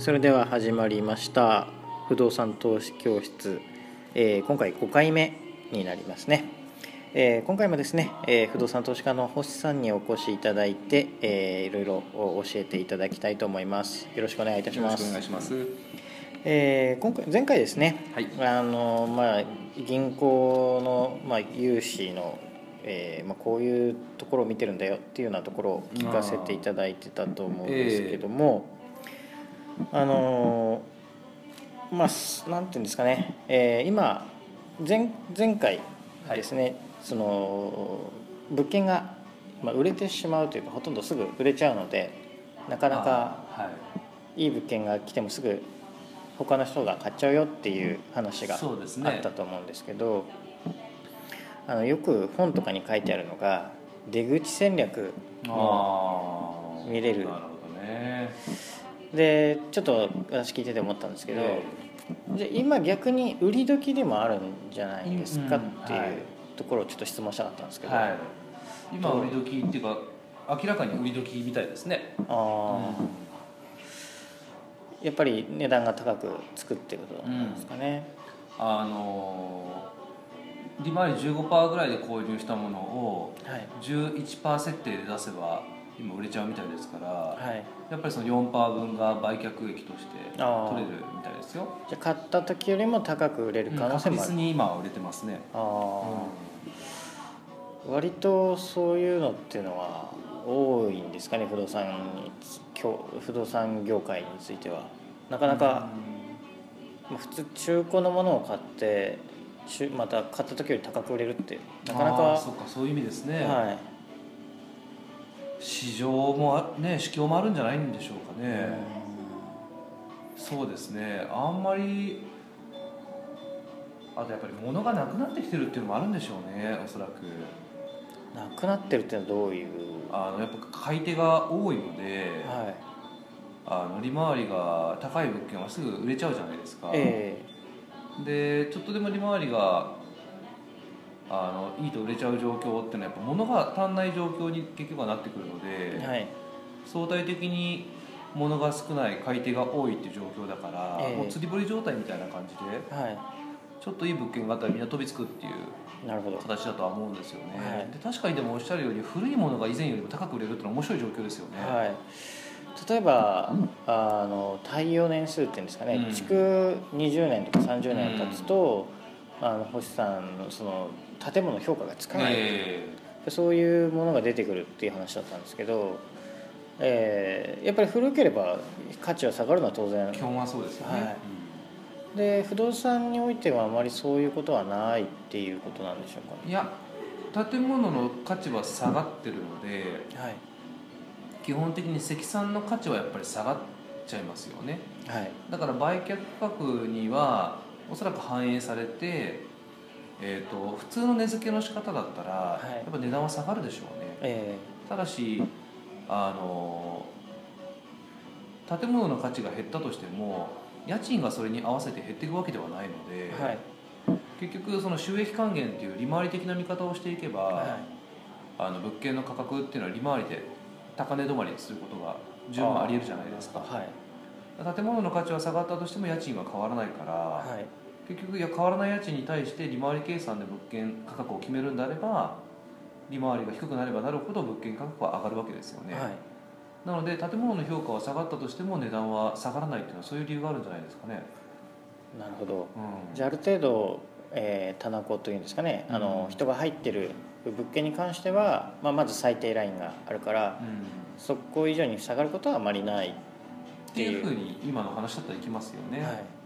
それでは始まりました。不動産投資教室、えー今回5回目になりますね、えー今回もですね、えー不動産投資家の星さんにお越しいただいて、えーいろいろ教えていただきたいと思います。よろしくお願いいたしよろしくおます願いします。えー今回前回ですね、はい。あのまあ、銀行の、まあ、融資の、えーまあ、こういうところを見てるんだよっていうようなところを聞かせていただいてたと思うんですけどもあ,、のまあすなんていうんですかね、えー今前前回ですね、その物件が、まあ、売れてしまうというかほとんどすぐ売れちゃうのでなかなかい。いい物件が来てもすぐ他の人が買っちゃうよっていう話があったと思うんですけどあのよく本とかに書いてあるのが出口戦略も見れる。なるほどね。でちょっと私聞いてて思ったんですけど、えじゃあ今逆に売り時でもあるんじゃないですかうん。っていはい。うところをちょっと質問したかったんですけど、はい。今売り時っていうか明らかに売り時みたいですね。あーやっぱり値段が高くつくっていうことなんですかね。あのー利回り15%ぐらいで購入したものをはい。11%設定で出せば今売れちゃうみたいですから、はい。やっぱりその4%分が売却益として取れるみたいですよ。じゃあ買った時よりも高く売れる可能性確もある、実に今は売れてますね。ああ、割とそういうのっていうのは多いんですかね不動産不動産業界については。なかなか、まあ普通中古のものを買って中また買った時より高く売れるってなかなかそうかそういう意味ですね。はい市場もあね市況もあるんじゃないんでしょうかね、そうですね。あんまりあとやっぱり物がなくなってきてるっていうのもあるんでしょうねおそらく。なくなってるっていうのはどういう？あのやっぱ買い手が多いので、はい。あの利回りが高い物件はすぐ売れちゃうじゃないですか、えでちょっとでも利回りがあのいいと売れちゃう状況っていうのはやっぱ物が足んない状況に結局はなってくるので、えはい。相対的に物が少ない買い手が多いっていう状況だから、ええ。もう釣り堀状態みたいな感じではちょっといい物件があったらみんな飛びつくっていういなるほど。形だとは思うんですよね、はい。で確かにでもおっしゃるように古いものが以前よりも高く売れるっていうのは面白い状況ですよね、はい、例えばあの耐用年数っていうんですかね、うん。築20年とか30年経つと、あの星さんのその建物の評価がつかない、えそういうものが出てくるっていう話だったんですけど、えーやっぱり古ければ価値は下がるのは当然。え基本はそうですよね、はい。で不動産においてはあまりそういうことはないっていうことなんでしょうかうんいや建物の価値は下がってるのではい。基本的に積算の価値はやっぱり下がっちゃいますよね。はい。だから売却価格にはおそらく反映されて、えー、と普通の値付けの仕方だったら、はい。やっぱ値段は下がるでしょうね。えただしあの建物の価値が減ったとしても家賃がそれに合わせて減っていくわけではないので、ーはい。結局その収益還元っていう利回り的な見方をしていけば、はあの物件の価格っていうのは利回りで高値止まりすることが十分ありえるじゃないですか。はい建物の価値は下がったとしても家賃は変わらないから、はい。結局いや変わらない家賃に対して利回り計算で物件価格を決めるんであれば利回りが低くなればなるほど物件価格は上がるわけですよね、はい。なので建物の評価は下がったとしても値段は下がらないっていうのはそういう理由があるんじゃないですかね、なるほど。うん、じゃあある程度、えー、棚子というんですかね。あの、うん。人が入ってる物件に関しては、まあ、まず最低ラインがあるからうん。そこ以上に下がることはあまりないっていう。ふうに今の話だったらいきますよね、はい